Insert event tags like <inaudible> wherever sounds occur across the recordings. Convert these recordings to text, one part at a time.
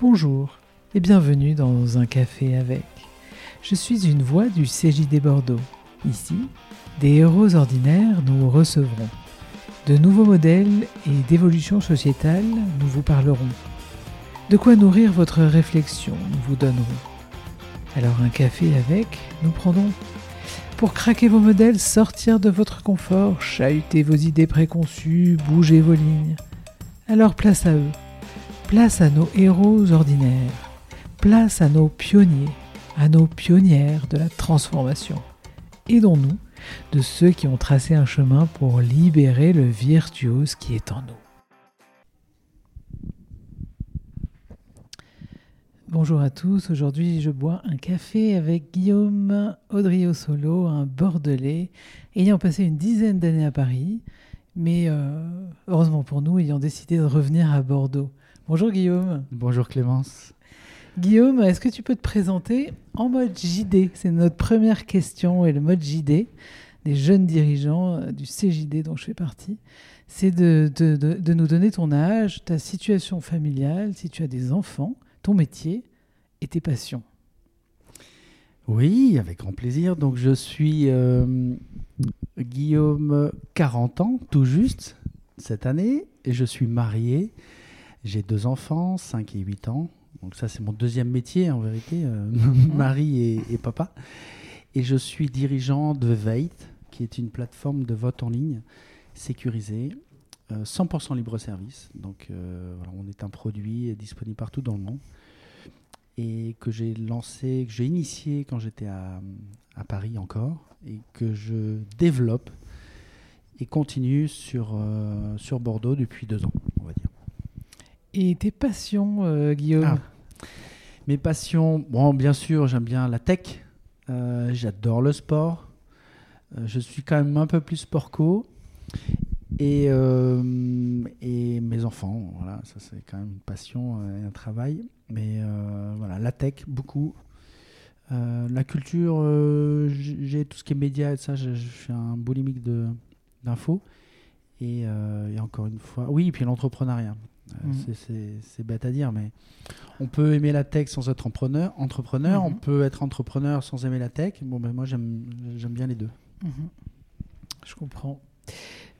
Bonjour et bienvenue dans un café avec. Je suis une voix du CJD Bordeaux. Ici, des héros ordinaires nous recevront. De nouveaux modèles et d'évolution sociétale, nous vous parlerons. De quoi nourrir votre réflexion, nous vous donnerons. Alors un café avec, nous prendrons. Pour craquer vos modèles, sortir de votre confort, chahuter vos idées préconçues, bouger vos lignes. Alors place à eux. Place à nos héros ordinaires. Place à nos pionniers, à nos pionnières de la transformation. Aidons-nous de ceux qui ont tracé un chemin pour libérer le virtuose qui est en nous. Bonjour à tous, aujourd'hui je bois un café avec Guillaume Audrio-Solo, un Bordelais, ayant passé une dizaine d'années à Paris, mais euh, heureusement pour nous, ayant décidé de revenir à Bordeaux. Bonjour Guillaume. Bonjour Clémence. Guillaume, est-ce que tu peux te présenter en mode JD C'est notre première question et le mode JD des jeunes dirigeants euh, du CJD dont je fais partie. C'est de, de, de, nous donner ton âge, ta situation familiale, si tu as des enfants, ton métier et tes passions. Oui, avec grand plaisir. Donc je suis euh, Guillaume, 40 ans, tout juste, cette année, et je suis marié. J'ai deux enfants, 5 et 8 ans. Donc ça, c'est mon deuxième métier, en vérité, euh, <laughs> mari et, papa. Et je suis dirigeant de Veit, qui est une plateforme de vote en ligne sécurisée, 100% euh, libre service. Donc euh, voilà, on est un produit disponible partout dans le monde et que j'ai lancé, que j'ai initié quand j'étais à, à, Paris encore et que je développe et continue sur, sur Bordeaux depuis deux ans, on va dire. Et tes passions, Guillaume ah. Mes passions, bon, bien sûr, j'aime bien la tech, euh, j'adore le sport, euh, je suis quand même un peu plus sportco. Et, euh, et mes enfants, voilà, ça c'est quand même une passion et un travail. Mais voilà, la tech, beaucoup. la culture, j'ai tout ce qui est médias et ça, je, je suis un boulimique d'infos. Et, et, encore une fois, oui, et puis l'entrepreneuriat. Mm. C'est bête à dire, mais on peut aimer la tech sans être entrepreneur. entrepreneur On mm-hmm. peut être entrepreneur sans aimer la tech. Bon, ben moi, j'aime bien les deux. Mm-hmm. Je comprends.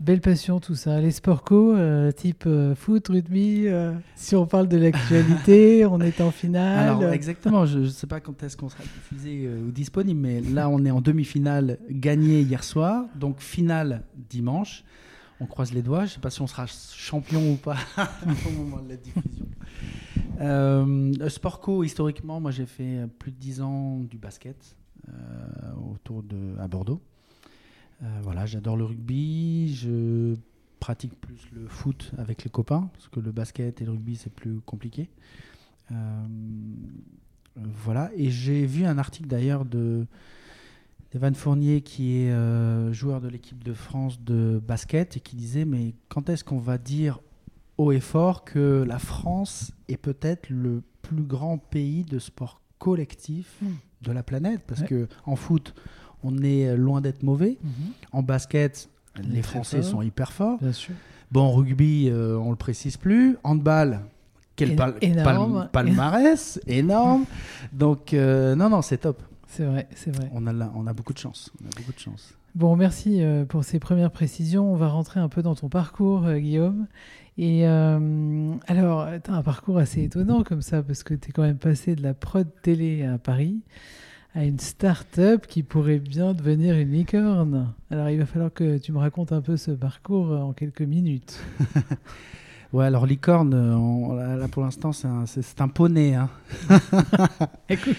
Belle passion, tout ça. Les sports co, euh, type euh, foot, rugby, euh, si on parle de l'actualité, <laughs> on est en finale. Alors, exactement, je ne sais pas quand est-ce qu'on sera diffusé ou disponible, mais là, on est en demi-finale gagnée hier soir, donc finale dimanche on croise les doigts. Je ne sais pas si on sera champion ou pas <laughs> au moment de la diffusion. <laughs> Euh, sport co, historiquement, moi j'ai fait plus de 10 ans du basket euh, autour de, à Bordeaux. Euh, voilà, j'adore le rugby. Je pratique plus le foot avec les copains parce que le basket et le rugby c'est plus compliqué. voilà, et j'ai vu un article d'ailleurs de Evan Fournier, qui est euh, joueur de l'équipe de France de basket, et qui disait Mais quand est-ce qu'on va dire haut et fort que la France est peut-être le plus grand pays de sport collectif hmm. de la planète? Parce que en foot, on est loin d'être mauvais. Mhm. En basket, les Français sont hyper forts. Bien sûr. Bon, rugby, euh, on le précise plus. Handball, quel palmarès <laughs> énorme. Donc, euh, non, non, c'est top. C'est vrai, c'est vrai. On a, on a beaucoup de chance. On a beaucoup de chance. Bon, merci euh, pour ces premières précisions. On va rentrer un peu dans ton parcours, euh, Guillaume. Et euh, alors, tu as un parcours assez étonnant comme ça, parce que tu es quand même passé de la prod télé à Paris à une start-up qui pourrait bien devenir une licorne. Alors, il va falloir que tu me racontes un peu ce parcours en quelques minutes. <laughs> Ouais, alors licorne, euh, là, pour l'instant, c'est un, un, poney. Hein. <laughs> Écoute.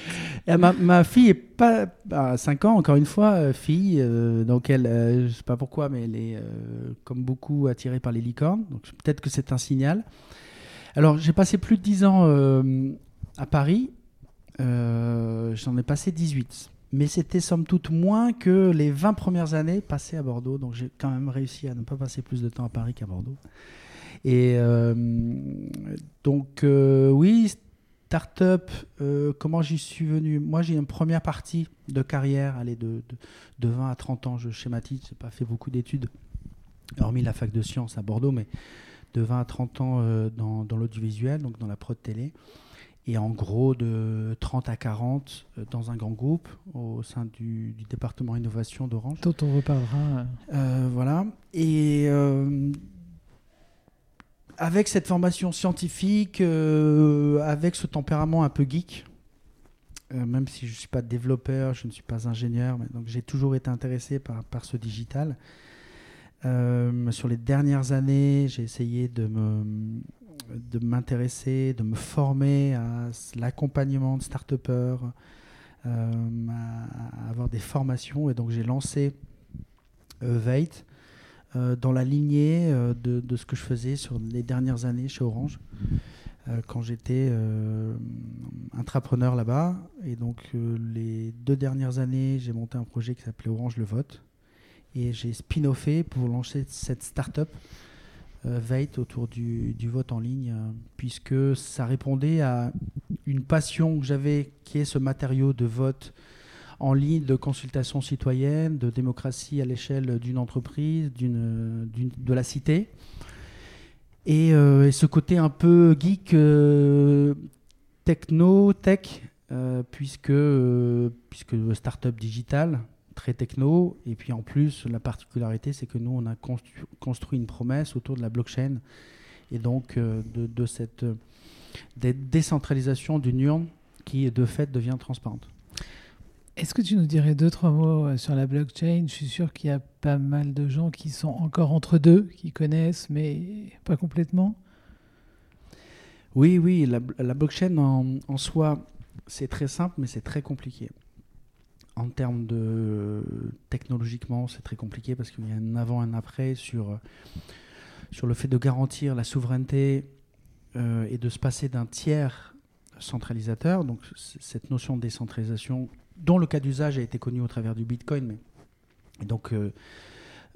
ma, ma, fille est pas à 5 ans, encore une fois, euh, fille. Euh, donc, elle, je sais pas pourquoi, mais elle est, comme beaucoup, attirée par les licornes. Donc, peut-être que c'est un signal. Alors, j'ai passé plus de 10 ans à Paris. J'en ai passé 18 mais c'était somme toute moins que les 20 premières années passées à Bordeaux. Donc j'ai quand même réussi à ne pas passer plus de temps à Paris qu'à Bordeaux. Et euh, donc, euh, oui, start-up, euh, comment j'y suis venu? Moi, j'ai une première partie de carrière, allez, de, de, 20 à 30 ans, je schématise, je n'ai pas fait beaucoup d'études, hormis la fac de sciences à Bordeaux, mais de 20 à 30 ans dans, dans l'audiovisuel, donc dans la prod télé. et en gros de 30 à 40 dans un grand groupe au sein du, département innovation d'Orange. Dont on reparlera. voilà. Et avec cette formation scientifique, avec ce tempérament un peu geek, euh, même si je ne suis pas développeur, je ne suis pas ingénieur, donc j'ai toujours été intéressé par, ce digital. Euh, sur les dernières années, j'ai essayé de m'intéresser, de me former à l'accompagnement de start-upers, euh, à, avoir des formations. Et donc j'ai lancé Veit dans la lignée de, de, ce que je faisais sur les dernières années chez Orange. Euh, quand j'étais euh, intrapreneur là-bas. Et donc, euh, les deux dernières années, j'ai monté un projet qui s'appelait Orange le Vote. Et j'ai spin-offé pour lancer cette start-up Veit autour du, vote en ligne, puisque ça répondait à une passion que j'avais, qui est ce matériau de vote en ligne, de consultation citoyenne, de démocratie à l'échelle d'une entreprise, de la cité. Euh, et, ce côté un peu geek, euh, techno, tech, euh, puisque, puisque startup digital, très techno. Et puis en plus, la particularité, c'est que nous, on a construit une promesse autour de la blockchain et donc de, de, cette décentralisation d'une urne qui, de fait, devient transparente. Est-ce que tu nous dirais deux, trois mots euh, sur la blockchain? Je suis sûr qu'il y a pas mal de gens qui sont encore entre deux, qui connaissent, mais pas complètement. Oui, oui, la, blockchain en, soi, c'est très simple, mais c'est très compliqué. En termes de technologiquement, c'est très compliqué parce qu'il y a un avant et un après sur, sur le fait de garantir la souveraineté euh, et de se passer d'un tiers centralisateur. Donc cette notion de décentralisation dont le cas d'usage a été connu au travers du Bitcoin. Donc, euh,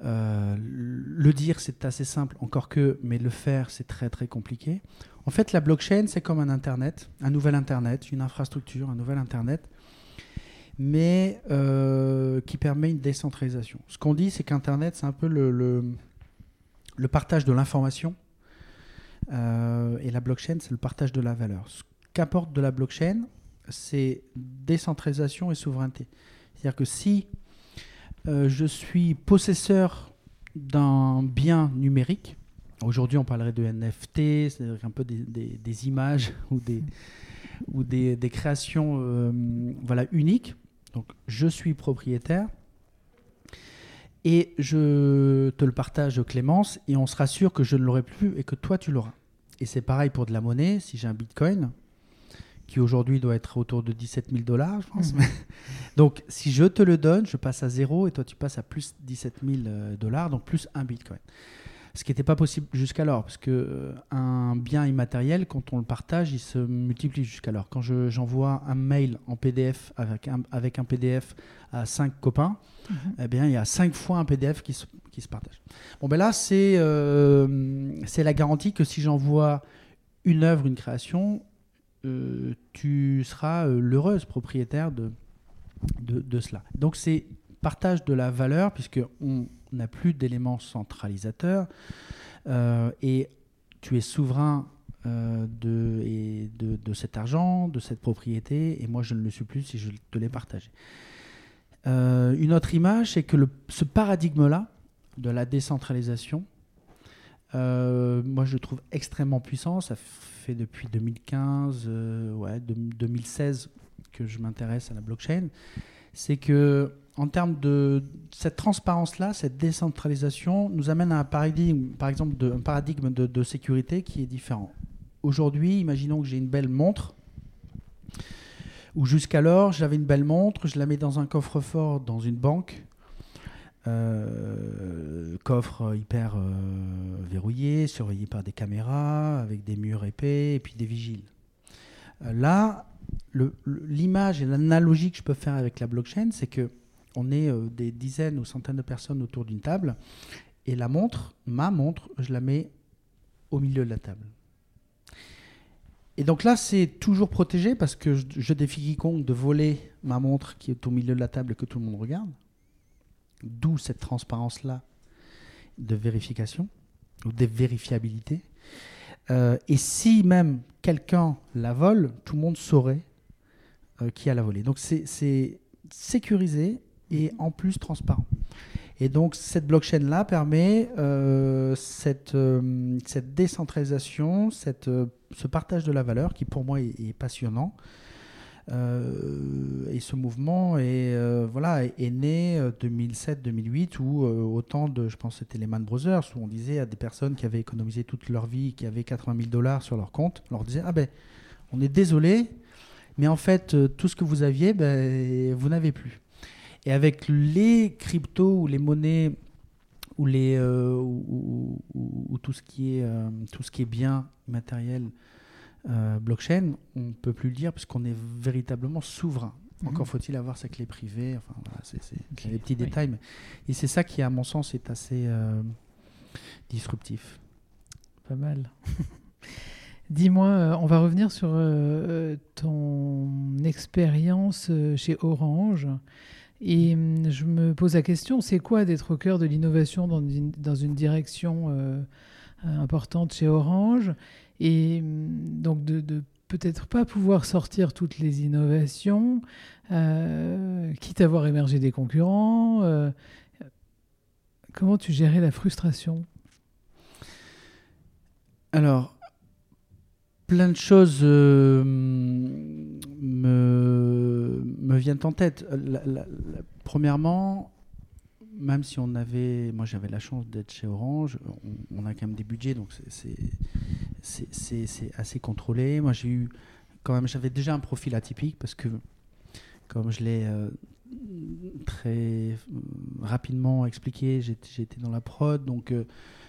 euh, le dire, c'est assez simple, encore que, mais le faire, c'est très très compliqué. En fait, la blockchain, c'est comme un Internet, un nouvel Internet, une infrastructure, un nouvel Internet, mais euh, qui permet une décentralisation. Ce qu'on dit, c'est qu'Internet, c'est un peu le, le, partage de l'information, et la blockchain, c'est le partage de la valeur. Ce qu'apporte de la blockchain, c'est décentralisation et souveraineté. C'est-à-dire que si euh, je suis possesseur d'un bien numérique, aujourd'hui on parlerait de NFT, c'est-à-dire un peu des, images <laughs> ou des, ou des, créations euh, voilà, uniques, donc je suis propriétaire, et je te le partage Clémence, et on sera sûr que je ne l'aurai plus et que toi tu l'auras. Et c'est pareil pour de la monnaie, si j'ai un bitcoin, qui aujourd'hui doit être autour de 17 000 dollars, je pense. Mmh. <laughs> donc, si je te le donne, je passe à zéro et toi, tu passes à plus 17 000 euh, dollars, donc plus un bitcoin. Ce qui n'était pas possible jusqu'alors, parce que euh, un bien immatériel, quand on le partage, il se multiplie jusqu'alors. Quand j'envoie un mail en PDF avec un, avec un PDF à cinq copains, mmh. eh bien, il y a cinq fois un PDF qui se, qui se partage. Bon, ben là, c'est euh, la garantie que si j'envoie une œuvre, une création, tu seras euh, l'heureuse propriétaire de, de, cela. Donc c'est partage de la valeur, puisqu'on n'a plus d'éléments centralisateurs, euh, et tu es souverain de, de, de, cet argent, de cette propriété, et moi je ne le suis plus si je te l'ai partagé. une autre image, c'est que ce paradigme-là de la décentralisation, moi je le trouve extrêmement puissant. Ça fait depuis 2015, euh, ouais, 2016 que je m'intéresse à la blockchain, c'est que en termes de cette transparence-là, cette décentralisation nous amène à un paradigme, par exemple, de, un paradigme de, sécurité qui est différent. Aujourd'hui, imaginons que j'ai une belle montre, où jusqu'alors j'avais une belle montre, je la mets dans un coffre-fort dans une banque, euh, coffre hyper euh, verrouillé, surveillé par des caméras, avec des murs épais et puis des vigiles. Euh, là, l'image et l'analogie que je peux faire avec la blockchain, c'est que on est des dizaines ou centaines de personnes autour d'une table et la montre, ma montre, je la mets au milieu de la table. Et donc là, c'est toujours protégé parce que je, je défie quiconque de voler ma montre qui est au milieu de la table et que tout le monde regarde. D'où cette transparence-là de vérification ou de vérifiabilité. et si même quelqu'un la vole, tout le monde saurait qui a la volé. Donc c'est sécurisé et en plus transparent. Et donc cette blockchain-là permet euh, cette, euh, décentralisation, cette, euh, ce partage de la valeur qui pour moi est, passionnant. Et ce mouvement est, voilà, est, né 2007-2008 où autant de, je pense c'était les Man Brothers, où on disait à des personnes qui avaient économisé toute leur vie, qui avaient 80 000 dollars sur leur compte, on leur disait, ah ben on est désolé, mais en fait tout ce que vous aviez, ben, vous n'avez plus. Et avec les cryptos ou les monnaies ou, les, euh, ou, tout, ce qui est, euh, tout ce qui est bien matériel euh, blockchain, on ne peut plus le dire puisqu'on est véritablement souverain. Mhm. Encore faut-il avoir sa clé privée. Enfin, voilà, c'est des petits détails. Mais... Et c'est ça qui, à mon sens, est assez disruptif. Pas mal. <laughs> Dis-moi, on va revenir sur ton expérience chez Orange. Et hum, je me pose la question, c'est quoi d'être au cœur de l'innovation dans une, dans une direction euh, importante chez Orange? Et hum, donc de, peut-être pas pouvoir sortir toutes les innovations, euh, quitte à voir émerger des concurrents. Euh, comment tu gérais la frustration? Alors, plein de choses me, me viennent en tête. premièrement, même si on avait, moi j'avais la chance d'être chez Orange, on, a quand même des budgets, donc c'est assez contrôlé. Moi j'ai eu quand même, j'avais déjà un profil atypique parce que, comme je l'ai euh, très euh, rapidement expliqué, j'étais dans la prod, donc euh,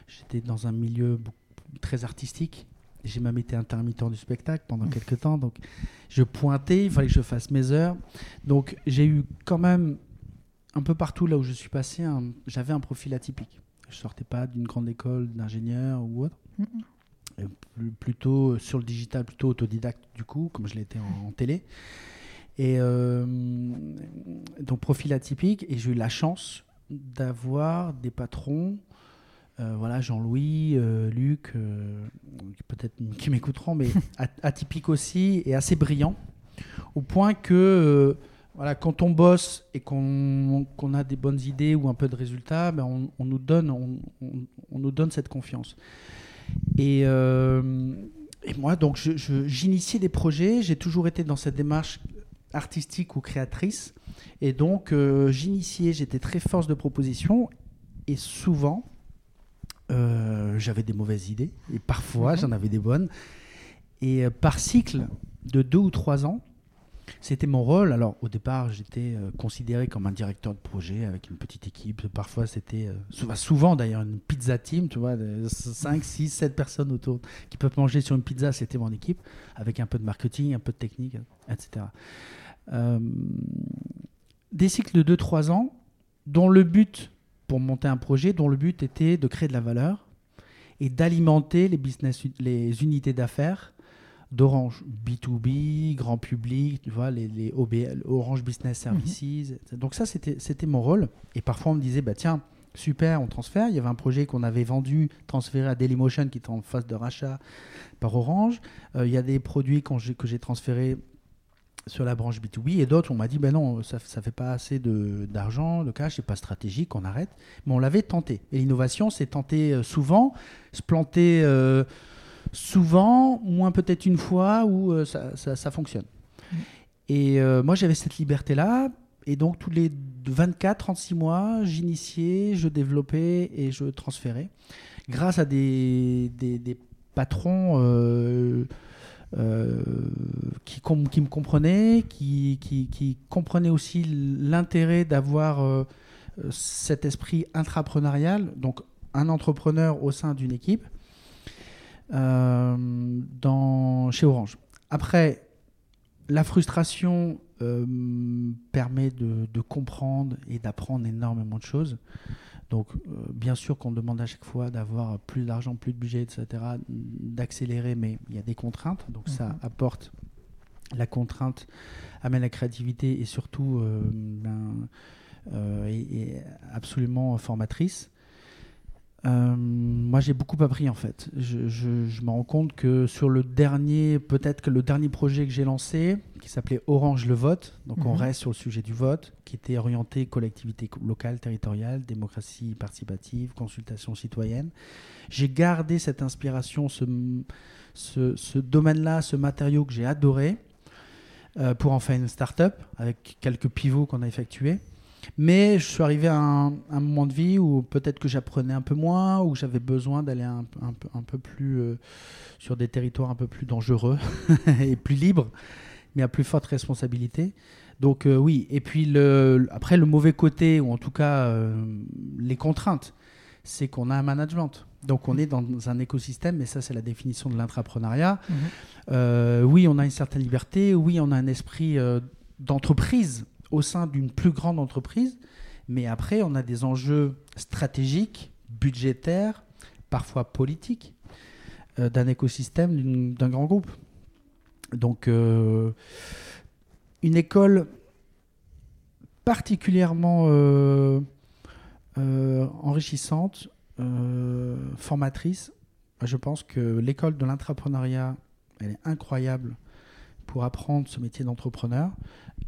j'étais dans un milieu très artistique. J'ai même été intermittent du spectacle pendant quelques temps, donc je pointais, il fallait que je fasse mes heures. Donc j'ai eu quand même un peu partout là où je suis passé, j'avais un profil atypique. Je sortais pas d'une grande école d'ingénieur ou autre. Plutôt sur le digital, plutôt autodidacte du coup, comme je l'étais en, en, télé. Et euh, donc profil atypique, et j'ai eu la chance d'avoir des patrons euh, voilà, Jean-Louis, euh, Luc, euh, peut-être qui m'écouteront, mais <laughs> atypique aussi et assez brillant, au point que voilà, quand on bosse et qu'on a des bonnes idées ou un peu de résultats, ben on, nous donne, on, nous donne cette confiance. Et, et moi, donc, j'initiais des projets, j'ai toujours été dans cette démarche artistique ou créatrice, et donc j'initiais, j'étais très force de proposition, et souvent, euh, j'avais des mauvaises idées et parfois mhm. j'en avais des bonnes. Et euh, par cycle de deux ou trois ans, c'était mon rôle. Alors au départ, j'étais euh, considéré comme un directeur de projet avec une petite équipe. Parfois, c'était souvent d'ailleurs une pizza team, tu vois, 5, 6, 7 personnes autour qui peuvent manger sur une pizza. C'était mon équipe avec un peu de marketing, un peu de technique, etc. des cycles de 2-3 ans dont le but pour monter un projet dont le but était de créer de la valeur et d'alimenter les, les unités d'affaires d'Orange B2B, grand public, tu vois, les, les Orange Business Services. Mhm. Donc ça, c'était mon rôle. Et parfois, on me disait, bah tiens, super, on transfère. Il y avait un projet qu'on avait vendu, transféré à Dailymotion, qui était en phase de rachat par Orange. Euh, il y a des produits que j'ai transférés sur la branche B2B et d'autres, on m'a dit ben non, ça ne fait pas assez d'argent, de, cash, c'est pas stratégique, on arrête. Mais on l'avait tenté. Et l'innovation, c'est tenter euh, souvent, se planter euh, souvent, moins peut-être une fois où euh, ça, ça, fonctionne. Mm. Et moi, j'avais cette liberté-là. Et donc, tous les 24, 36 mois, j'initiais, je développais et je transférais. Grâce à des, des, des patrons euh, qui, qui, me comprenait, qui, qui, comprenait aussi l'intérêt d'avoir euh, cet esprit intrapreneurial, donc un entrepreneur au sein d'une équipe, euh, dans, chez Orange. Après, la frustration permet de, de, comprendre et d'apprendre énormément de choses. Donc, euh, bien sûr qu'on demande à chaque fois d'avoir plus d'argent, plus de budget, etc., d'accélérer, mais il y a des contraintes. Donc, ça mhm. apporte la contrainte, amène la créativité et surtout euh, ben, euh, est, absolument formatrice. Euh, moi, j'ai beaucoup appris en fait. Je, me rends compte que sur le dernier, peut-être que le dernier projet que j'ai lancé, qui s'appelait Orange le vote, donc on mhm. reste sur le sujet du vote, qui était orienté collectivité locale, territoriale, démocratie participative, consultation citoyenne. J'ai gardé cette inspiration, ce, ce, domaine-là, ce matériau que j'ai adoré, euh, pour en faire une start-up avec quelques pivots qu'on a effectués. Mais je suis arrivé à un, moment de vie où peut-être que j'apprenais un peu moins, où j'avais besoin d'aller un, un, peu plus euh, sur des territoires un peu plus dangereux <laughs> et plus libres, mais à plus forte responsabilité. Donc euh, oui, et puis le, après le mauvais côté, ou en tout cas euh, les contraintes, c'est qu'on a un management. Donc on est dans un écosystème, et ça c'est la définition de l'intrapreneuriat. Mmh. oui, on a une certaine liberté, oui, on a un esprit d'entreprise au sein d'une plus grande entreprise, mais après, on a des enjeux stratégiques, budgétaires, parfois politiques, euh, d'un écosystème, d'un grand groupe. Donc, euh, une école particulièrement euh, enrichissante, formatrice. Je pense que l'école de l'entrepreneuriat, elle est incroyable pour apprendre ce métier d'entrepreneur.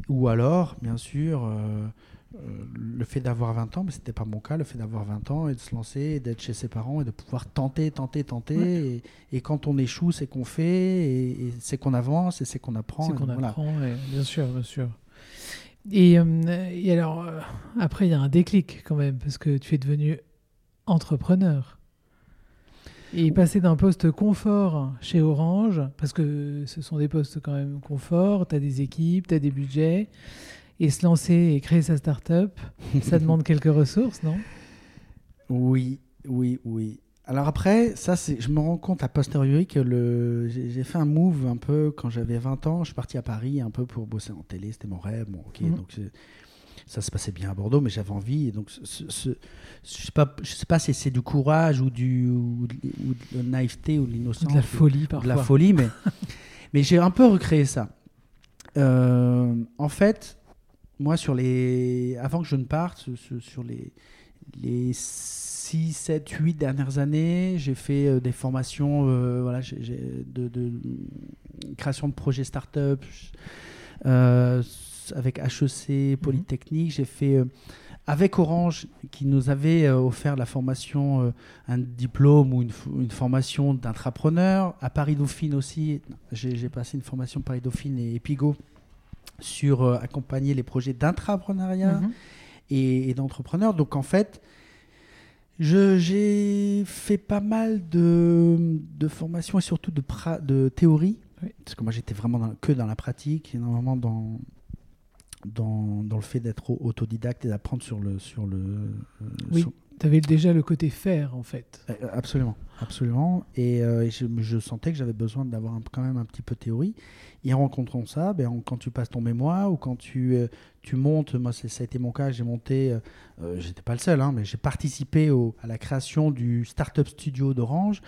Ou alors, bien sûr, euh, euh, le fait d'avoir 20 ans, mais ce n'était pas mon cas, le fait d'avoir 20 ans et de se lancer, d'être chez ses parents et de pouvoir tenter, tenter, tenter. Et, quand on échoue, c'est qu'on fait, et, c'est qu'on avance, et c'est qu'on apprend. C'est qu'on apprend, bien sûr, bien sûr. Et, euh, et alors, après, il y a un déclic quand même, parce que tu es devenu entrepreneur. Et passer d'un poste confort chez Orange, parce que ce sont des postes quand même confort, tu as des équipes, tu as des budgets, et se lancer et créer sa start-up, ça <laughs> demande quelques ressources, non? Oui, oui, oui. Alors après, ça, c'est, je me rends compte à posteriori que le, j'ai, fait un move un peu quand j'avais 20 ans. Je suis parti à Paris un peu pour bosser en télé, c'était mon rêve. Bon, ok, mhm. donc ça se passait bien à Bordeaux, mais j'avais envie. Et donc, ce, je ne sais, pas, je sais pas si c'est du courage ou, du, ou de, la naïveté ou de l'innocence. De la folie, parfois. De la folie, mais, <laughs> mais j'ai un peu recréé ça. Euh, en fait, moi, sur les, avant que je ne parte, sur les, les 6, 7, 8 dernières années, j'ai fait euh, des formations euh, voilà, de, de, création de projets start-up. Euh, avec HEC, mhm. Polytechnique. J'ai fait euh, avec Orange, qui nous avait euh, offert la formation, euh, un diplôme ou une, formation d'intrapreneur. À Paris Dauphine aussi, j'ai passé une formation Paris Dauphine et Epigo sur accompagner les projets d'intrapreneuriat mhm. et, d'entrepreneurs. Donc en fait, j'ai fait pas mal de, de formations et surtout de, de théorie. Parce que moi, j'étais vraiment que dans la pratique, énormément dans, dans, dans le fait d'être autodidacte et d'apprendre sur le. Sur le euh, oui, tu avais déjà le côté faire, en fait. Euh, absolument, absolument. Et, euh, je, je, sentais que j'avais besoin d'avoir quand même un petit peu de théorie. Et en rencontrant ça, ben, quand tu passes ton mémoire ou quand tu, tu montes, moi ça a été mon cas, j'ai monté, j'étais pas le seul, hein, mais j'ai participé au, à la création du Startup Studio d'Orange.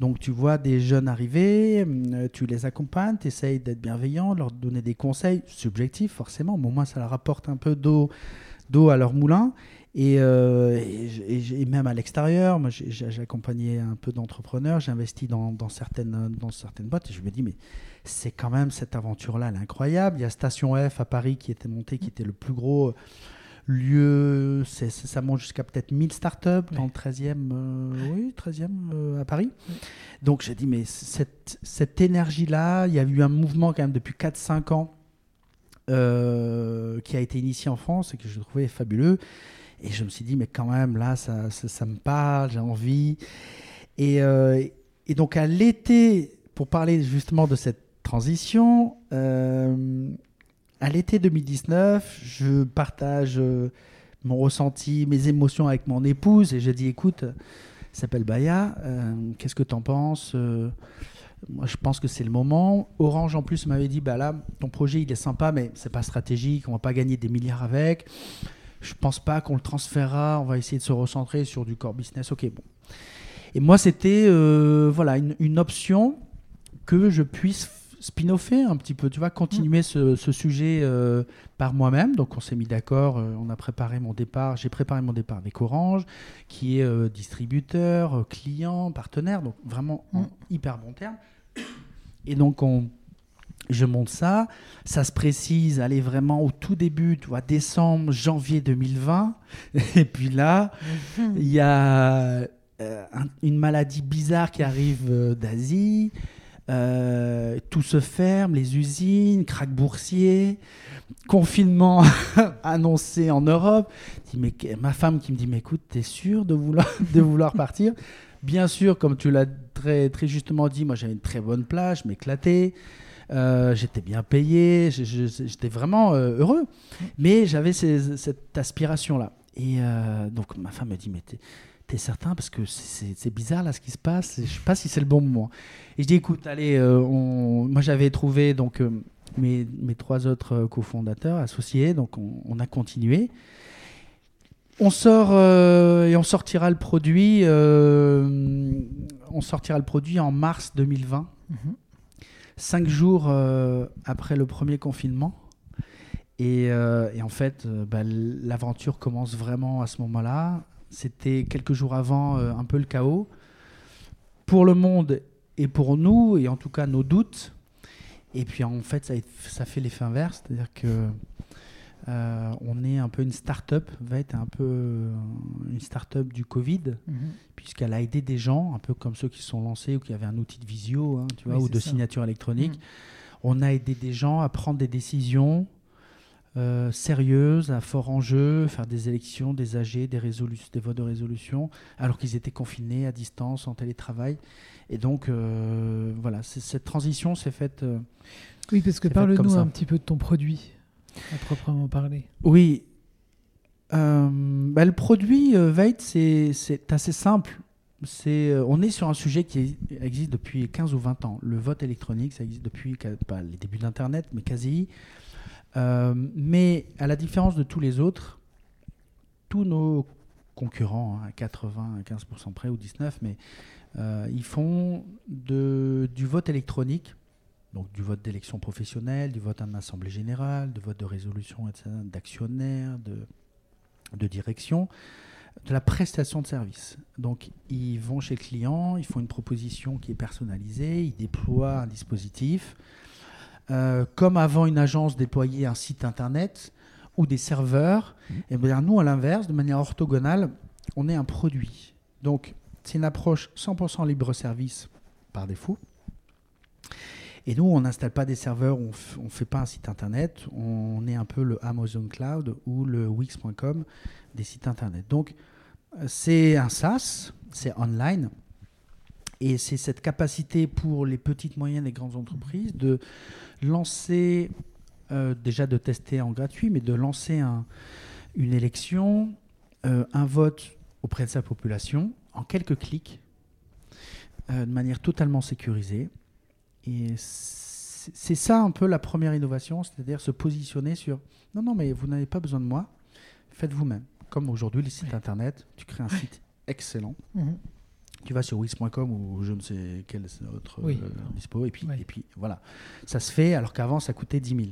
Donc tu vois des jeunes arriver, euh, tu les accompagnes, tu essayes d'être bienveillant, leur donner des conseils subjectifs forcément, mais au moins ça leur apporte un peu d'eau, à leur moulin. Et, euh, même à l'extérieur, moi j'ai accompagné un peu d'entrepreneurs, j'ai investi dans, certaines, dans certaines boîtes et je me dis mais c'est quand même cette aventure-là, elle est incroyable. Il y a Station F à Paris qui était montée, qui était le plus gros lieu, ça monte jusqu'à peut-être 1000 startups dans le 13e, euh, oui, 13e euh, à Paris. Donc j'ai dit, mais cette, cette énergie-là, il y a eu un mouvement quand même depuis 4-5 ans euh, qui a été initié en France et que je trouvais fabuleux. Et je me suis dit, mais quand même, là, ça, ça, me parle, j'ai envie. Et, et, donc à l'été, pour parler justement de cette transition, à l'été 2019, je partage euh, mon ressenti, mes émotions avec mon épouse et je dis écoute, s'appelle Baya, euh, qu'est-ce que tu en penses euh, Moi, je pense que c'est le moment. Orange, en plus, m'avait dit bah là, ton projet, il est sympa, mais c'est pas stratégique, on va pas gagner des milliards avec. Je pense pas qu'on le transférera, on va essayer de se recentrer sur du core business. Ok, bon. Et moi, c'était voilà une, une option que je puisse spin-offer un petit peu, tu vois, continuer ce, sujet euh, par moi-même. Donc on s'est mis d'accord, euh, on a préparé mon départ, j'ai préparé mon départ avec Orange, qui est distributeur, client, partenaire, donc vraiment en hyper bon terme. Et donc on, je monte ça, ça se précise, allez vraiment au tout début, tu vois, décembre, janvier 2020. <laughs> Et puis là, mhm. il y a une maladie bizarre qui arrive d'Asie. Euh, tout se ferme, les usines, crack boursier, confinement <laughs> annoncé en Europe. Mais, ma femme qui me dit, mais écoute, t'es sûr <laughs> de vouloir, partir? Bien sûr, comme tu l'as très, très justement dit, moi j'avais une très bonne plage, je m'éclatais. Euh, j'étais bien payé, j'étais vraiment euh, heureux. Mais j'avais cette aspiration-là. Et donc ma femme me dit, mais T'es certain Parce que c'est bizarre là ce qui se passe. Je sais pas si c'est le bon moment. Et je dis écoute, allez, euh, moi j'avais trouvé donc euh, mes, mes, trois autres euh, cofondateurs associés, donc on, a continué. On sort et on sortira le produit. on sortira le produit en mars 2020, mhm. cinq jours après le premier confinement. Et, et en fait, bah, l'aventure commence vraiment à ce moment-là. C'était quelques jours avant euh, un peu le chaos. Pour le monde et pour nous, et en tout cas nos doutes. Et puis en fait, ça, ça fait l'effet inverse, c'est-à-dire que euh, on est un peu une start-up, va être un peu euh, une start-up du Covid, mhm. puisqu'elle a aidé des gens, un peu comme ceux qui sont lancés ou qui avaient un outil de visio, hein, tu vois, ou de signature électronique. Mhm. On a aidé des gens à prendre des décisions euh, sérieuse, à fort enjeu, faire des élections, des AG, des, des votes de résolution, alors qu'ils étaient confinés à distance, en télétravail. Et donc, euh, voilà, cette transition s'est faite. Euh, oui, parce que parle-nous un petit peu de ton produit, à proprement parler. Oui. Bah, le produit Veit, c'est assez simple. On est sur un sujet qui existe depuis 15 ou 20 ans. Le vote électronique, ça existe depuis pas les débuts d'Internet, mais quasi. Euh, mais à la différence de tous les autres, tous nos concurrents, hein, à 80, à 15% près ou 19, mais euh, ils font du vote électronique, donc du vote d'élection professionnelle, du vote en assemblée générale, du vote de résolution, d'actionnaire, de, de direction, de la prestation de service. Donc ils vont chez le client, ils font une proposition qui est personnalisée, ils déploient un dispositif. Euh, comme avant une agence déployait un site internet ou des serveurs, eh bien nous, à l'inverse, de manière orthogonale, on est un produit. Donc, c'est une approche 100% libre-service par défaut. Et nous, on n'installe pas des serveurs, on ne fait pas un site internet, on est un peu le Amazon Cloud ou le Wix.com des sites internet. Donc, c'est un SaaS, c'est online, et c'est cette capacité pour les petites, moyennes et grandes entreprises de lancer, euh, déjà de tester en gratuit, mais de lancer une élection, euh, un vote auprès de sa population en quelques clics, euh, de manière totalement sécurisée. Et c'est ça un peu la première innovation, c'est-à-dire se positionner sur non, non, mais vous n'avez pas besoin de moi, faites vous-même. Comme aujourd'hui, les sites internet, tu crées un site excellent. Mhm tu vas sur Wix.com ou je ne sais quel autre euh, dispo, et puis, et puis voilà. Ça se fait alors qu'avant ça coûtait 10 000.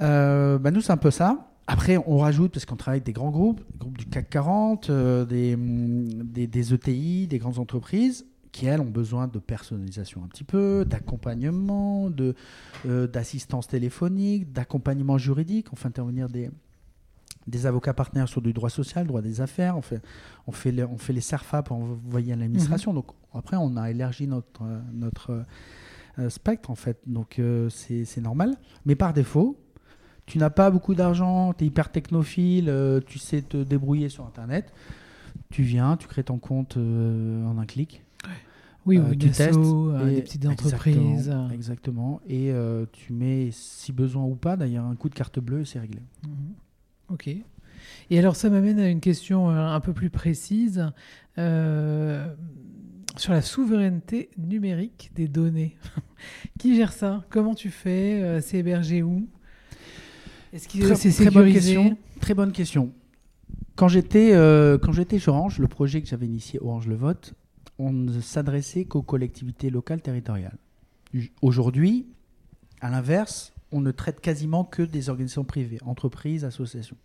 Euh, bah, nous, c'est un peu ça. Après, on rajoute, parce qu'on travaille avec des grands groupes, des groupes du CAC 40, euh, des, des, des, ETI, des grandes entreprises, qui, elles, ont besoin de personnalisation un petit peu, d'accompagnement, d'assistance téléphonique, d'accompagnement juridique. On fait intervenir des, des avocats partenaires sur du droit social, droit des affaires, on fait, on fait, les, on fait les SERFA pour envoyer à l'administration. Mhm. Donc après, on a élargi notre, notre euh, spectre, en fait. Donc euh, c'est normal. Mais par défaut, tu n'as pas beaucoup d'argent, tu es hyper technophile, euh, tu sais te débrouiller sur Internet. Tu viens, tu crées ton compte en un clic. Oui, ou tu testes des petites entreprises. Exactement. Et tu mets, si besoin ou pas, d'ailleurs, un coup de carte bleue et c'est réglé. Mhm. Ok. Et alors ça m'amène à une question euh, un peu plus précise euh, sur la souveraineté numérique des données. <laughs> Qui gère ça? Comment tu fais? Euh, C'est hébergé où? Est-ce que c'est très bonne question. Très bonne question. Quand j'étais quand j'étais chez Orange, le projet que j'avais initié Orange le vote, on ne s'adressait qu'aux collectivités locales territoriales. Aujourd'hui, à l'inverse, on ne traite quasiment que des organisations privées, entreprises, associations.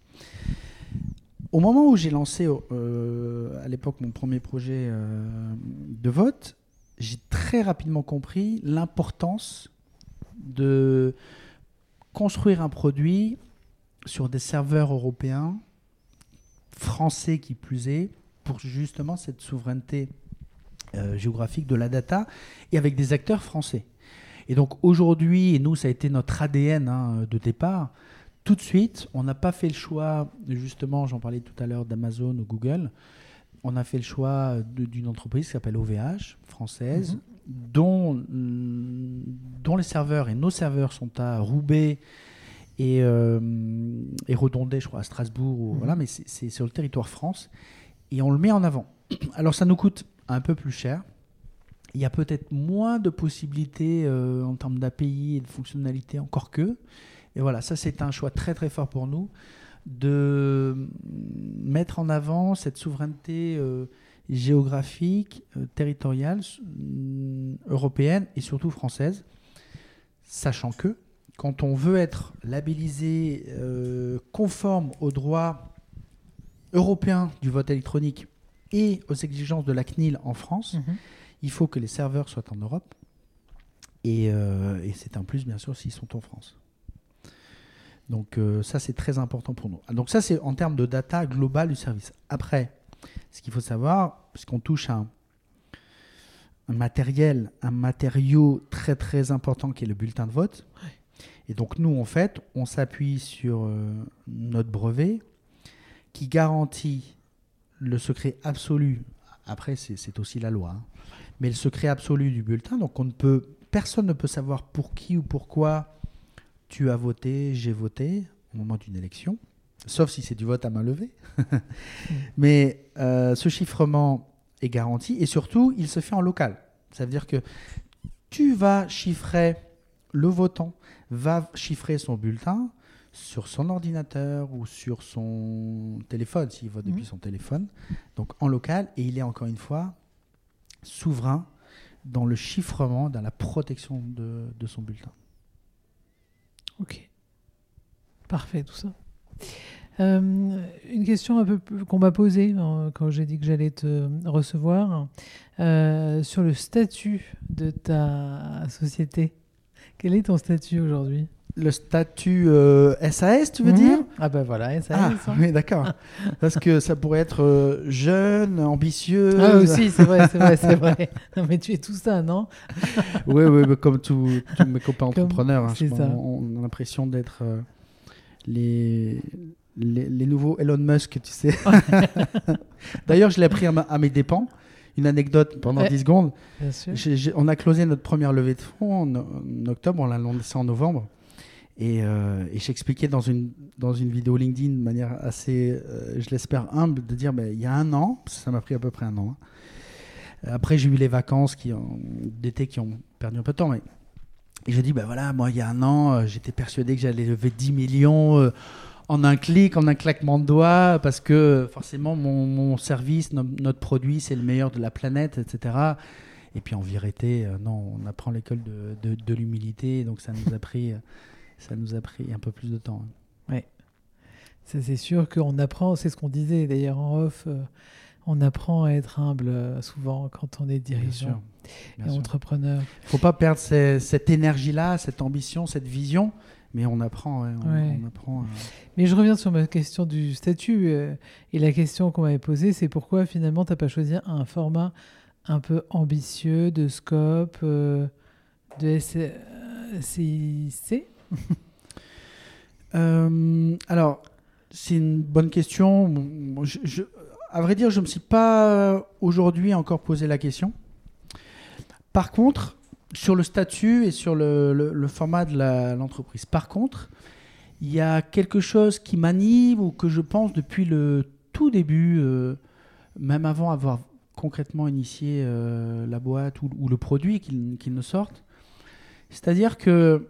Au moment où j'ai lancé euh, à l'époque mon premier projet euh, de vote, j'ai très rapidement compris l'importance de construire un produit sur des serveurs européens, français qui plus est, pour justement cette souveraineté euh, géographique de la data et avec des acteurs français. Et donc aujourd'hui, et nous, ça a été notre ADN hein, de départ, tout de suite, on n'a pas fait le choix, justement, j'en parlais tout à l'heure d'Amazon ou Google, on a fait le choix d'une entreprise qui s'appelle OVH, française, mhm. dont, dont les serveurs et nos serveurs sont à Roubaix et, euh, et Redondé, je crois, à Strasbourg, mhm. voilà, mais c'est sur le territoire France, et on le met en avant. Alors ça nous coûte un peu plus cher, il y a peut-être moins de possibilités euh, en termes d'API et de fonctionnalités encore que. Et voilà, ça c'est un choix très très fort pour nous de mettre en avant cette souveraineté euh, géographique, euh, territoriale, européenne et surtout française, sachant que quand on veut être labellisé conforme aux droits européens du vote électronique et aux exigences de la CNIL en France, mhm il faut que les serveurs soient en Europe. Euh, et, c'est un plus, bien sûr, s'ils sont en France. Donc euh, ça, c'est très important pour nous. Donc ça, c'est en termes de data globale du service. Après, ce qu'il faut savoir, puisqu'on touche à un, matériel, un matériau très très important qui est le bulletin de vote. Et donc nous, en fait, on s'appuie sur euh, notre brevet qui garantit le secret absolu. Après, c'est aussi la loi. Hein mais le secret absolu du bulletin. Donc on ne peut, personne ne peut savoir pour qui ou pourquoi tu as voté, j'ai voté au moment d'une élection, sauf si c'est du vote à main levée. <laughs> mais euh, ce chiffrement est garanti et surtout, il se fait en local. Ça veut dire que tu vas chiffrer, le votant va chiffrer son bulletin sur son ordinateur ou sur son téléphone, s'il vote depuis mmh. son téléphone, donc en local, et il est encore une fois souverain dans le chiffrement, dans la protection de, son bulletin. Ok. Parfait tout ça. Euh, une question un peu qu'on m'a posée euh, quand j'ai dit que j'allais te recevoir euh, sur le statut de ta société. Quel est ton statut aujourd'hui? Le statut SAS, euh, tu veux mhm. dire? Ah ben voilà, SAS. Ah, hein. oui, d'accord. Parce que ça pourrait être euh, jeune, ambitieux. Ah aussi, c'est vrai, c'est vrai, c'est vrai. <laughs> Non, mais tu es tout ça, non? Oui, oui, comme tous mes copains entrepreneurs. Hein, on, a l'impression d'être euh, les, les, nouveaux Elon Musk, tu sais. <laughs> D'ailleurs, je l'ai appris à, mes dépens une anecdote pendant 10 secondes. on a closé notre première levée de fonds en, en octobre, on l'a lancé en novembre. Euh, et, j'expliquais dans une, dans une vidéo LinkedIn de manière assez, euh, je l'espère, humble, de dire ben, il y a un an, ça m'a pris à peu près un an. Hein. Après, j'ai eu les vacances d'été qui ont perdu un peu de temps. Mais, et j'ai dit ben voilà, moi, il y a un an, euh, j'étais persuadé que j'allais lever 10 millions en un clic, en un claquement de doigts, parce que forcément, mon, service, notre produit, c'est le meilleur de la planète, etc. Et puis en vérité, non, on apprend l'école de, de l'humilité, donc ça nous a pris ça nous a pris un peu plus de temps. Hein. Oui, ça c'est sûr qu'on apprend, c'est ce qu'on disait d'ailleurs en off, euh, on apprend à être humble euh, souvent quand on est dirigeant et entrepreneur. Il ne faut pas perdre cette énergie-là, cette ambition, cette vision, mais on apprend. on, apprend euh. Mais je reviens sur ma question du statut et la question qu'on m'avait posée, c'est pourquoi finalement tu n'as pas choisi un format un peu ambitieux de scope, de SCIC <laughs> Euh, alors, c'est une bonne question. Je, à vrai dire, je ne me suis pas aujourd'hui encore posé la question. Par contre, sur le statut et sur le, format de l'entreprise. Par contre, il y a quelque chose qui m'anime ou que je pense depuis le tout début, euh, même avant avoir concrètement initié euh, la boîte ou, le produit qu'il ne sorte. C'est-à-dire que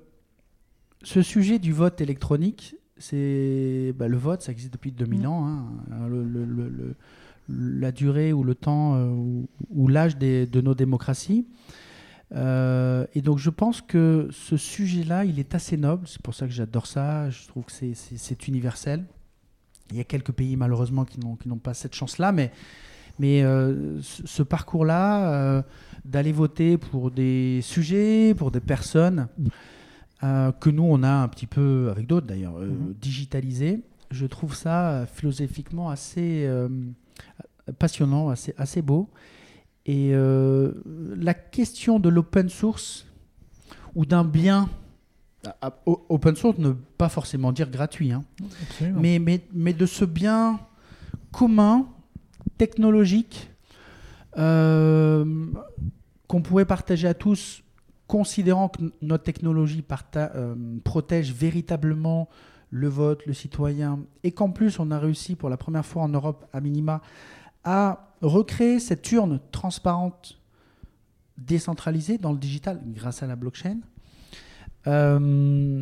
ce sujet du vote électronique, c'est bah, le vote, ça existe depuis 2000 mm. ans. Hein. la durée ou le temps euh, ou, l'âge de nos démocraties. et donc je pense que ce sujet-là, il est assez noble. C'est pour ça que j'adore ça. Je trouve que c'est universel. Il y a quelques pays malheureusement qui n'ont pas cette chance-là, mais, mais ce parcours-là, d'aller voter pour des sujets, pour des personnes que nous on a un petit peu, avec d'autres d'ailleurs, mm-hmm. digitalisé, je trouve ça euh, philosophiquement assez euh, passionnant, assez, assez beau. Et euh, la question de l'open source ou d'un bien, open source ne pas forcément dire gratuit, hein, mais, mais, mais, de ce bien commun, technologique, qu'on pourrait partager à tous, considérant que notre technologie protège véritablement le vote, le citoyen, et qu'en plus on a réussi pour la première fois en Europe à minima à recréer cette urne transparente décentralisée dans le digital grâce à la blockchain. Euh,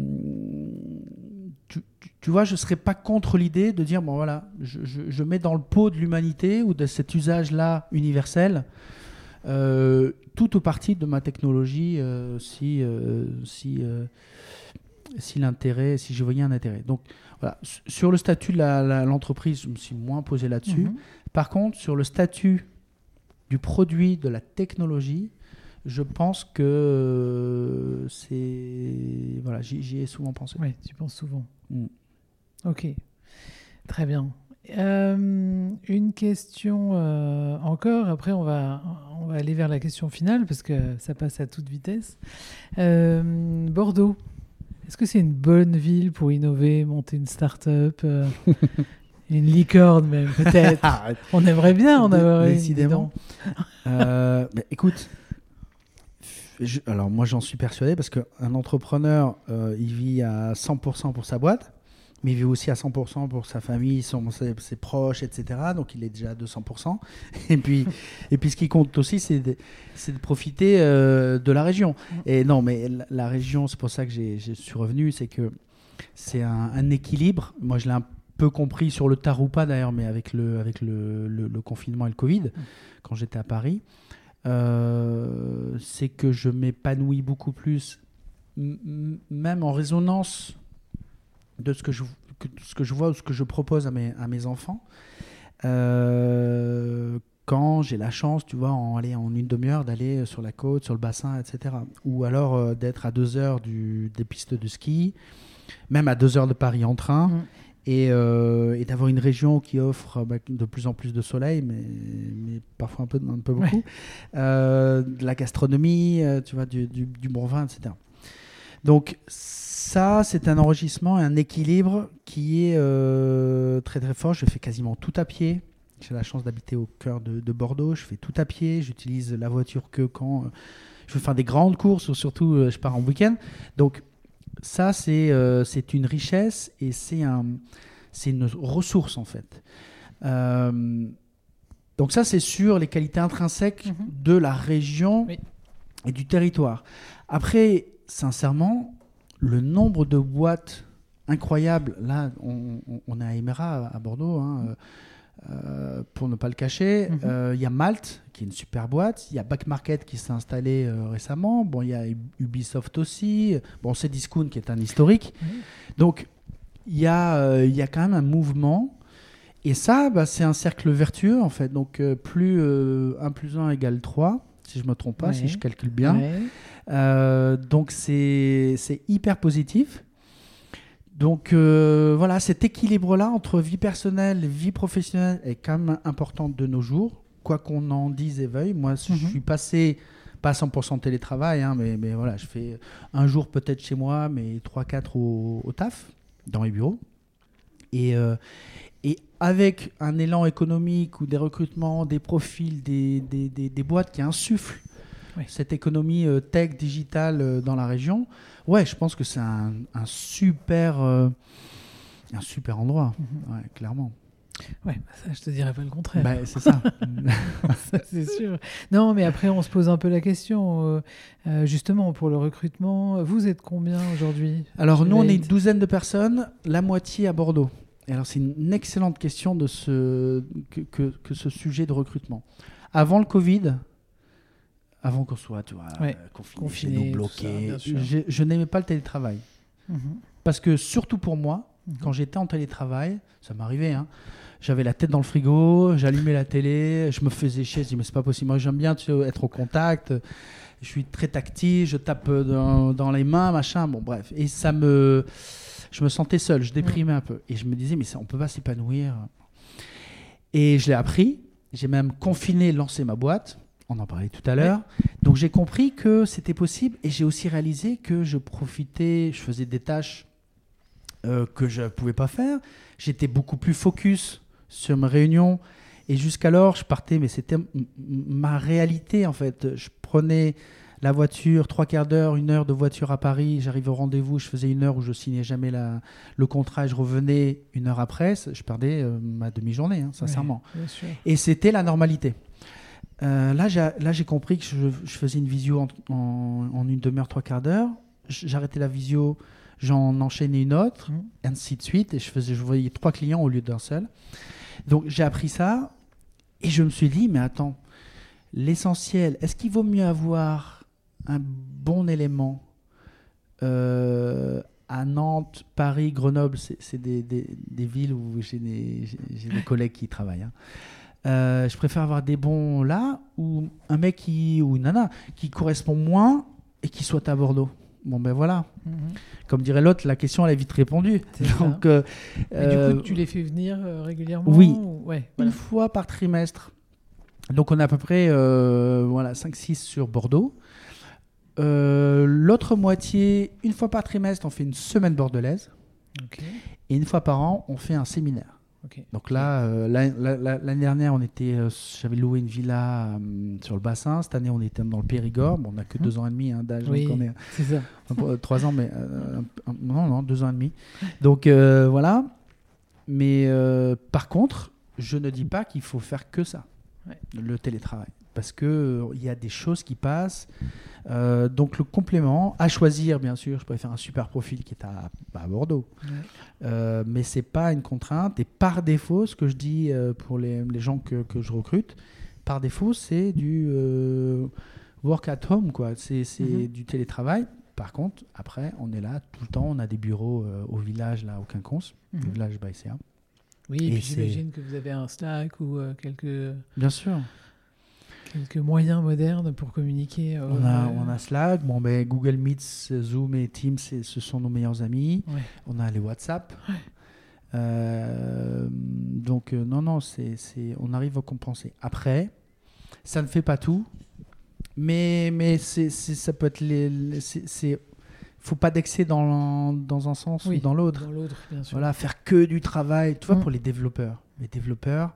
tu, vois, je ne serais pas contre l'idée de dire, bon voilà, je, mets dans le pot de l'humanité ou de cet usage-là universel euh, tout ou partie de ma technologie euh, si, si si l'intérêt, si je voyais un intérêt. Donc voilà, sur le statut de l'entreprise, je me suis moins posé là-dessus. Mhm. Par contre, sur le statut du produit, de la technologie, je pense que euh, c'est voilà, j'y ai souvent pensé. Oui, tu penses souvent. Mm. Ok, très bien. Euh, une question euh, encore, après on va, on va aller vers la question finale parce que ça passe à toute vitesse. Bordeaux, est-ce que c'est une bonne ville pour innover, monter une start-up euh, <laughs> Une licorne même, peut-être. <laughs> on aimerait bien en avoir une. Décidément. Euh, écoute, alors moi j'en suis persuadé parce qu'un entrepreneur, euh, il vit à 100% pour sa boîte mais il vit aussi à 100% pour sa famille, son, ses, proches, etc. Donc il est déjà à 200%. <laughs> Et puis, et puis ce qui compte aussi, c'est de, de, profiter euh, de la région. Et non, mais la, région, c'est pour ça que je suis revenu, c'est que c'est un, équilibre. Moi, je l'ai un peu compris sur le tard ou pas d'ailleurs, mais avec le, avec le, le, confinement et le Covid, mm. quand j'étais à Paris, euh, c'est que je m'épanouis beaucoup plus, même en résonance de ce que je, ce que je vois ou ce que je propose à mes, à mes enfants. Euh, quand j'ai la chance, tu vois, en, aller en une demi-heure, d'aller sur la côte, sur le bassin, etc. Ou alors euh, d'être à deux heures du, des pistes de ski, même à deux heures de Paris en train. Mm. Et, euh, et d'avoir une région qui offre bah, de plus en plus de soleil, mais, mais parfois un peu, un peu beaucoup, de la gastronomie, tu vois, du, du, du bon vin, etc. Donc ça, c'est un enregistrement, un équilibre qui est euh, très très fort. Je fais quasiment tout à pied. J'ai la chance d'habiter au cœur de, Bordeaux. Je fais tout à pied. J'utilise la voiture que quand euh, je veux faire des grandes courses ou surtout euh, je pars en week-end. Donc ça, c'est c'est une richesse et c'est un, une ressource en fait. donc ça, c'est sur les qualités intrinsèques mhm. de la région et du territoire. Après, sincèrement, le nombre de boîtes incroyables, là, on, est à Emera, à Bordeaux, hein, euh, euh, pour ne pas le cacher. Mhm. Euh, il y a Malte, qui est une super boîte. Il y a Back Market qui s'est installé récemment. Bon, il y a Ubisoft aussi. Bon, c'est Discount qui est un historique. Donc, il y, a, y a quand même un mouvement. Et ça, bah, c'est un cercle vertueux, en fait. Donc, plus 1 plus 1 égale 3 si je ne me trompe pas, si je calcule bien. Donc c'est hyper positif. Donc euh, voilà, cet équilibre-là entre vie personnelle et vie professionnelle est quand même important de nos jours, quoi qu'on en dise et veuille. Moi, je mhm. suis passé, pas 100% télétravail, hein, mais, mais voilà, je fais un jour peut-être chez moi, mais 3-4 au, au, taf, dans les bureaux. Et, euh, et avec un élan économique ou des recrutements, des profils, des, des, des, boîtes qui insufflent cette économie euh, tech, digitale euh, dans la région, ouais, je pense que c'est un, un, super, euh, un super endroit, mhm. ouais, clairement. Ouais, bah ça, je te dirais pas le contraire. Bah, c'est ça. <laughs> ça c'est sûr. Non, mais après, on se pose un peu la question. justement, pour le recrutement, vous êtes combien aujourd'hui Alors, nous, on est une douzaine de personnes, la moitié à Bordeaux alors, c'est une excellente question de ce, que, que, ce sujet de recrutement. Avant le Covid, avant qu'on soit tu vois, Ouais, confiné, confiné, chez nous, tout bloqué. ça, bien sûr. Je, je n'aimais pas le télétravail. Mhm. Parce que surtout pour moi, Mhm. quand j'étais en télétravail, ça m'arrivait, hein, j'avais la tête dans le frigo, j'allumais la télé, je me faisais chier, je dis mais c'est pas possible, moi j'aime bien tu sais, être au contact, je suis très tactile, je tape dans, dans les mains, machin, bon bref. Et ça me... Je me sentais seul, je déprimais un peu. Et je me disais mais ça, on peut pas s'épanouir. Et je l'ai appris, j'ai même confiné, lancé ma boîte, on en parlait tout à l'heure. Donc j'ai compris que c'était possible et j'ai aussi réalisé que je profitais, je faisais des tâches euh, que je ne pouvais pas faire. J'étais beaucoup plus focus sur mes réunions et jusqu'alors je partais, mais c'était ma réalité en fait. Je prenais la voiture, trois quarts d'heure, une heure de voiture à Paris, j'arrivais au rendez-vous, je faisais une heure où je signais jamais la, le contrat et je revenais une heure après, je perdais euh, ma demi-journée, hein, sincèrement. Et c'était la normalité. Euh, là, j'ai, compris que je, je faisais une visio en, en- en une demi-heure, trois quarts d'heure. J'arrêtais la visio, j'en enchaînais une autre, Mhm. ainsi de suite. Et je, faisais, je voyais trois clients au lieu d'un seul. Donc, j'ai appris ça. Et je me suis dit, mais attends, l'essentiel, est-ce qu'il vaut mieux avoir un bon élément euh, à Nantes, Paris, Grenoble, c'est des, des- des villes où j'ai des, j'ai- j'ai des <laughs> collègues qui travaillent. hein. Euh, je préfère avoir des bons là ou un mec qui, ou une nana qui correspond moins et qui soit à Bordeaux. Bon ben voilà, Mhm. comme dirait l'autre, la question elle est vite répondue. Donc euh, Et euh, du coup, tu les fais venir euh, régulièrement oui. ou- Ouais, une fois par trimestre. Donc on a à peu près euh, voilà, 5-6 sur Bordeaux. Euh, L'autre moitié, une fois par trimestre, on fait une semaine bordelaise. Ok, Et une fois par an, on fait un séminaire. Donc là, euh, la- la- la- l'année dernière, on était, euh, j'avais loué une villa euh, sur le bassin. Cette année, on était dans le Périgord. Bon, on n'a que Mhm. deux ans et demi hein, d'âge. Oui. C'est ça. Enfin, trois ans, mais non, non, deux ans et demi. Donc voilà. Mais par contre, je ne dis pas qu'il faut faire que ça, Ouais. le télétravail, parce que euh, il y a des choses qui passent. Euh, donc le complément, à choisir, bien sûr, je préfère un super profil qui est à, à Bordeaux. Ouais. Euh, mais c'est pas une contrainte. Et par défaut, ce que je dis euh, pour les, les gens que, que je recrute, par défaut, c'est du work at home, quoi. C'est Mhm. du télétravail. Par contre, après, on est là tout le temps. On a des bureaux au village, là, au Quinconce, le village Baïséa. Oui, Et j'imagine que vous avez un Slack ou quelques, Bien sûr. Quelques moyens modernes pour communiquer. euh, On a, ouais. on a Slack. Bon, ben, Google Meets, Zoom et Teams, ce sont nos meilleurs amis. Ouais. On a les WhatsApp. Euh, donc, euh, non, non, c'est, on arrive à compenser. Après, ça ne fait pas tout, mais, mais c'est, ça peut être. Les, les- c'est, faut pas d'excès dans, dans un sens Oui, ou dans l'autre. Dans l'autre, bien sûr. Voilà, faire que du travail. Tu vois, Mm. pour les développeurs, les développeurs,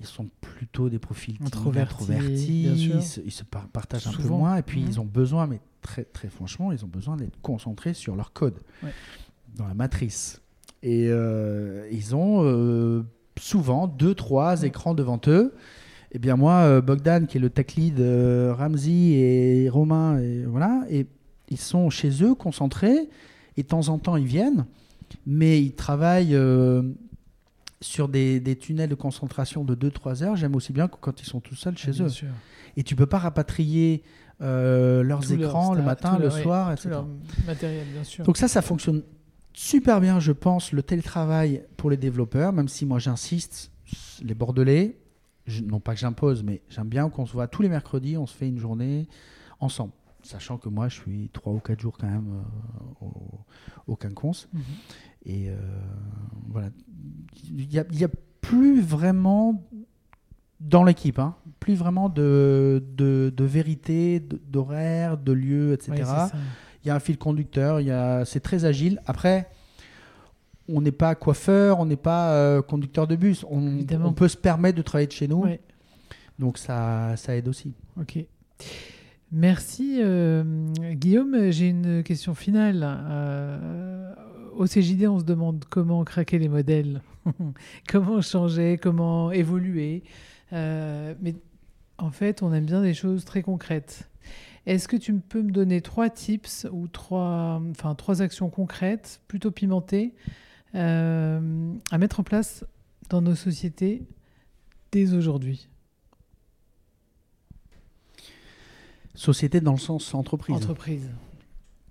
ils sont plutôt des profils Introvertis, introvertis, bien sûr. ils se, ils se par- partagent un peu Souvent. moins, et puis ils ont besoin, mais très, très franchement, ils ont besoin d'être concentrés sur leur code, Ouais. dans la matrice. Et euh, ils ont euh, souvent deux, trois Ouais. écrans devant eux. Et bien moi, euh, Bogdan, qui est le tech lead, Ramsey et Romain, et voilà, et ils sont chez eux, concentrés, et de temps en temps ils viennent, mais ils travaillent sur des, des tunnels de concentration de 2-3 heures. J'aime aussi bien que quand ils sont tout seuls chez bien eux. sûr. Et tu peux pas rapatrier euh, leurs Tout leur écrans le matin, le leur- soir, etc. leur matériel, bien sûr. Donc ça, ça fonctionne super bien, je pense, le télétravail pour les développeurs, même si moi j'insiste, les Bordelais, je- non pas que j'impose, mais j'aime bien qu'on se voit tous les mercredis, on se fait une journée ensemble. Sachant que moi, je suis trois ou quatre jours quand même euh, au, au Quinconce. Mhm. Et euh, voilà. Il n'y a, il y a plus vraiment dans l'équipe, hein, plus vraiment de, de, de vérité, d'horaire, de lieu, etc. Il y a un fil conducteur, c'est très agile. Après, on n'est pas coiffeur, on n'est pas euh, conducteur de bus. On, peut se permettre de travailler de chez nous. Donc ça, ça aide aussi. Ok. Merci euh, Guillaume. J'ai une question finale. Euh, au CJD, on se demande comment craquer les modèles, <laughs> comment changer, comment évoluer. Euh, mais en fait, on aime bien des choses très concrètes. Est-ce que tu peux me donner trois tips ou trois, enfin, trois actions concrètes, plutôt pimentées, à mettre en place dans nos sociétés dès aujourd'hui? Société dans le sens entreprise. Entreprise.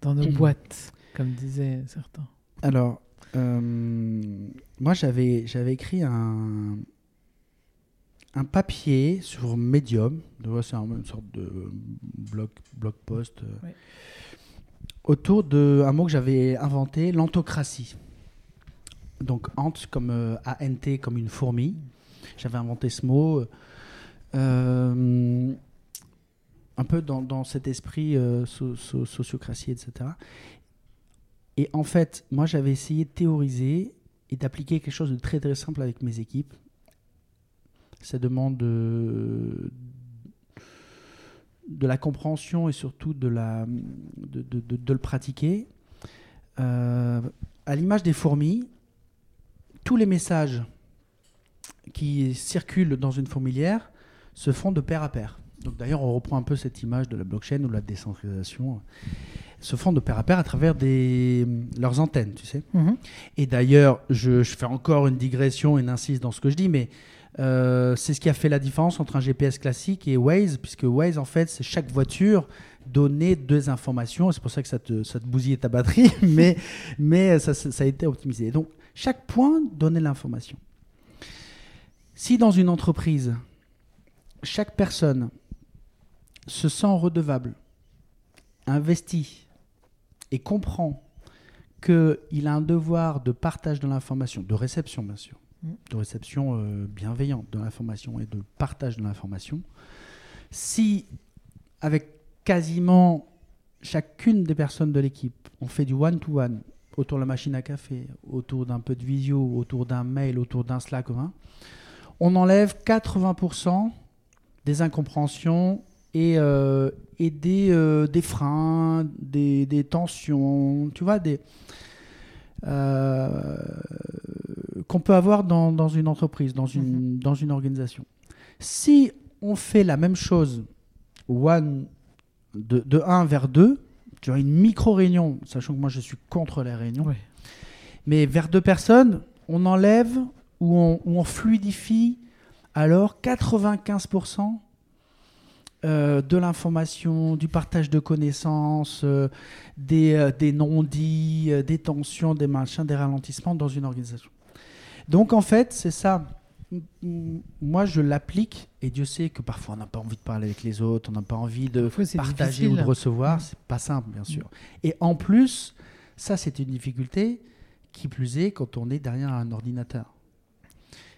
Dans nos boîtes, comme disaient certains. Alors, euh, moi, j'avais, j'avais écrit un, un papier sur Medium, c'est une sorte de blog, blog post, euh, autour d'un mot que j'avais inventé, l'antocratie. Donc, ant comme euh, A-N-T, comme une fourmi. J'avais inventé ce mot. Euh, un peu dans, cet esprit sociocratie, etc. Et en fait, moi, j'avais essayé de théoriser et d'appliquer quelque chose de très très simple avec mes équipes. Ça demande de, de la compréhension et surtout de, la, de, de, de le pratiquer. Euh, à l'image des fourmis, tous les messages qui circulent dans une fourmilière se font de pair à pair. Donc d'ailleurs, on reprend un peu cette image de la blockchain ou de la décentralisation se font de pair à pair à travers des, leurs antennes, tu sais. Mhm. Et d'ailleurs, je, je, fais encore une digression et insiste dans ce que je dis, mais euh, c'est ce qui a fait la différence entre un GPS classique et Waze, puisque Waze, en fait, c'est chaque voiture donnait deux informations. C'est pour ça que ça te, ça te bousillait ta batterie, <laughs> mais, mais ça, ça, a été optimisé. Donc, chaque point donnait l'information. Si dans une entreprise, chaque personne se sent redevable, investit et comprend qu'il a un devoir de partage de l'information, de réception bien sûr, de réception euh, bienveillante de l'information et de partage de l'information, si avec quasiment chacune des personnes de l'équipe, on fait du one-to-one autour de la machine à café, autour d'un peu de visio, autour d'un mail, autour d'un Slack commun, on enlève 80% des incompréhensions et, euh, et des, euh, des freins, des, des, tensions, tu vois, des, qu'on peut avoir dans, dans, une entreprise, dans une, mhm. dans une organisation. Si on fait la même chose one, de, de 1 vers 2, tu as une micro-réunion, sachant que moi je suis contre les réunions, mais vers deux personnes, on enlève ou on, on fluidifie alors 95% euh, de l'information, du partage de connaissances, euh, des, euh, des non-dits, des tensions, des machins, des ralentissements dans une organisation. Donc en fait, c'est ça. Moi, je l'applique et Dieu sait que parfois on n'a pas envie de parler avec les autres, on n'a pas envie de partager ou de recevoir. Mm. C'est pas simple, bien sûr. Et en plus, ça, c'est une difficulté qui plus est quand on est derrière un ordinateur.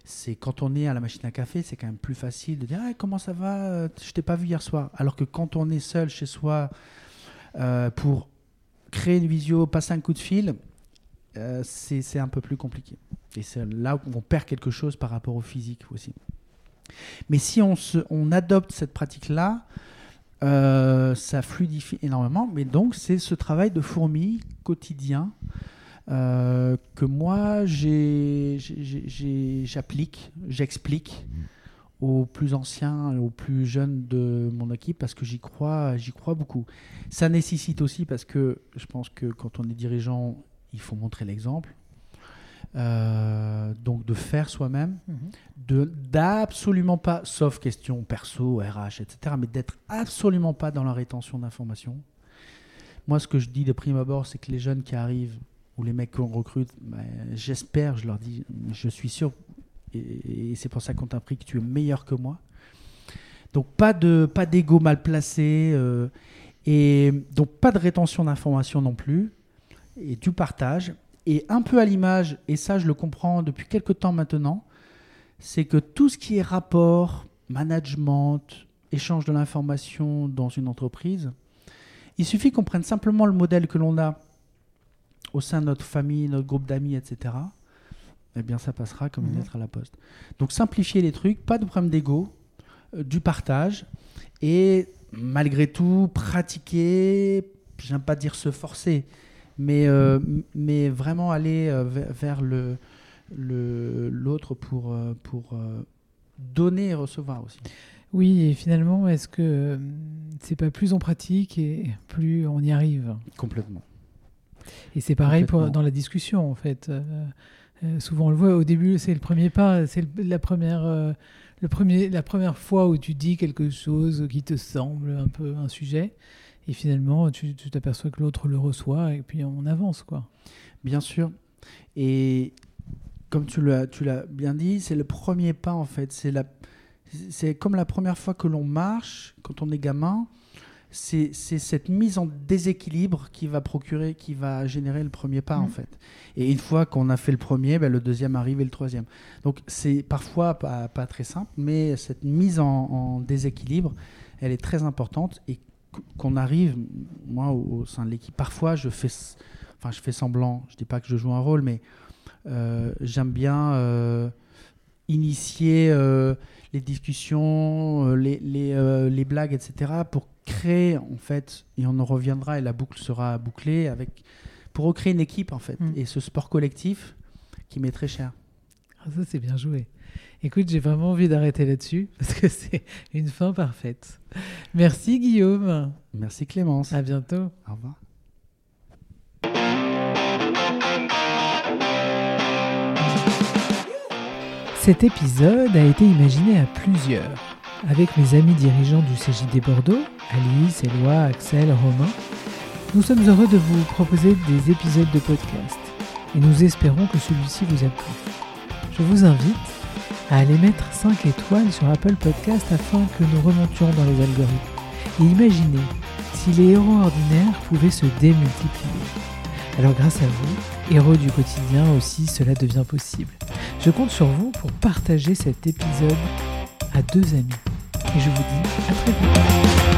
C'est quand on est à la machine à café, c'est quand même plus facile de dire ah, comment ça va, je t'ai pas vu hier soir. Alors que quand on est seul chez soi euh, pour créer une visio, passer un coup de fil, euh, c'est un peu plus compliqué. Et c'est là où on perd quelque chose par rapport au physique aussi. Mais si on, se, on adopte cette pratique-là, euh, ça fluidifie énormément. Mais donc, c'est ce travail de fourmi quotidien euh, que moi, j'applique, j'explique aux plus anciens, aux plus jeunes de mon équipe parce que j'y crois, j'y crois beaucoup. Ça nécessite aussi parce que je pense que quand on est dirigeant, il faut montrer l'exemple. Euh, donc de faire soi-même, mhm. de d'absolument pas, sauf question perso, RH, etc., mais d'être absolument pas dans la rétention d'informations. Moi, ce que je dis de prime abord, c'est que les jeunes qui arrivent ou les mecs qu'on recrute, ben, j'espère, je leur dis, je suis sûr, et, c'est pour ça qu'on t'a appris que tu es meilleur que moi. Donc pas de pas d'ego mal placé, euh, et donc pas de rétention d'informations non plus, et du partage. Et un peu à l'image, et ça je le comprends depuis quelques temps maintenant, c'est que tout ce qui est rapport, management, échange de l'information dans une entreprise, il suffit qu'on prenne simplement le modèle que l'on a au sein de notre famille, notre groupe d'amis, etc. Eh bien, ça passera comme une mhm. lettre à la poste. Donc, simplifier les trucs, pas de problème d'ego, euh, du partage, et malgré tout, pratiquer, j'aime pas dire se forcer, mais, euh, mais vraiment aller euh, vers le l'autre pour, pour donner et recevoir aussi. Oui, et finalement, est-ce que c'est pas plus on pratique et plus on y arrive? Complètement. Et c'est pareil pour, dans la discussion, en fait. Euh, souvent, on le voit au début, c'est le premier pas, c'est la première, euh, le premier, la première fois où tu dis quelque chose qui te semble un peu un sujet, et finalement, tu t'aperçois que l'autre le reçoit, et puis on avance, quoi. Bien sûr. Et comme tu l'as, tu l'as bien dit, c'est le premier pas en fait. C'est la, c'est comme la première fois que l'on marche quand on est gamin c'est cette mise en déséquilibre qui va procurer, qui va générer le premier pas en mm. fait. Et une fois qu'on a fait le premier, ben, le deuxième arrive et le troisième. Donc c'est parfois pas, pas, très simple, mais cette mise en, déséquilibre, elle est très importante et qu'on arrive, moi au, sein de l'équipe, parfois je fais, enfin je fais semblant, je dis pas que je joue un rôle, mais euh, j'aime bien euh, initier euh, les discussions, les, les, les, blagues, etc. pour créer, en fait, et on en reviendra et la boucle sera bouclée, avec, pour recréer une équipe, en fait, mm. et ce sport collectif qui m'est très cher. Ah, ça, c'est bien joué. Écoute, j'ai vraiment envie d'arrêter là-dessus <laughs> parce que c'est une fin parfaite. Merci Guillaume. Merci Clémence. À bientôt. Au revoir. Cet épisode a été imaginé à plusieurs avec mes amis dirigeants du CJD Bordeaux, Alice, Éloi, Axel, Romain, nous sommes heureux de vous proposer des épisodes de podcast et nous espérons que celui-ci vous a plu. Je vous invite à aller mettre 5 étoiles sur Apple Podcast afin que nous remontions dans les algorithmes. Et imaginez si les héros ordinaires pouvaient se démultiplier. Alors grâce à vous, héros du quotidien aussi, cela devient possible. Je compte sur vous pour partager cet épisode à deux amis et je vous dis à très vite.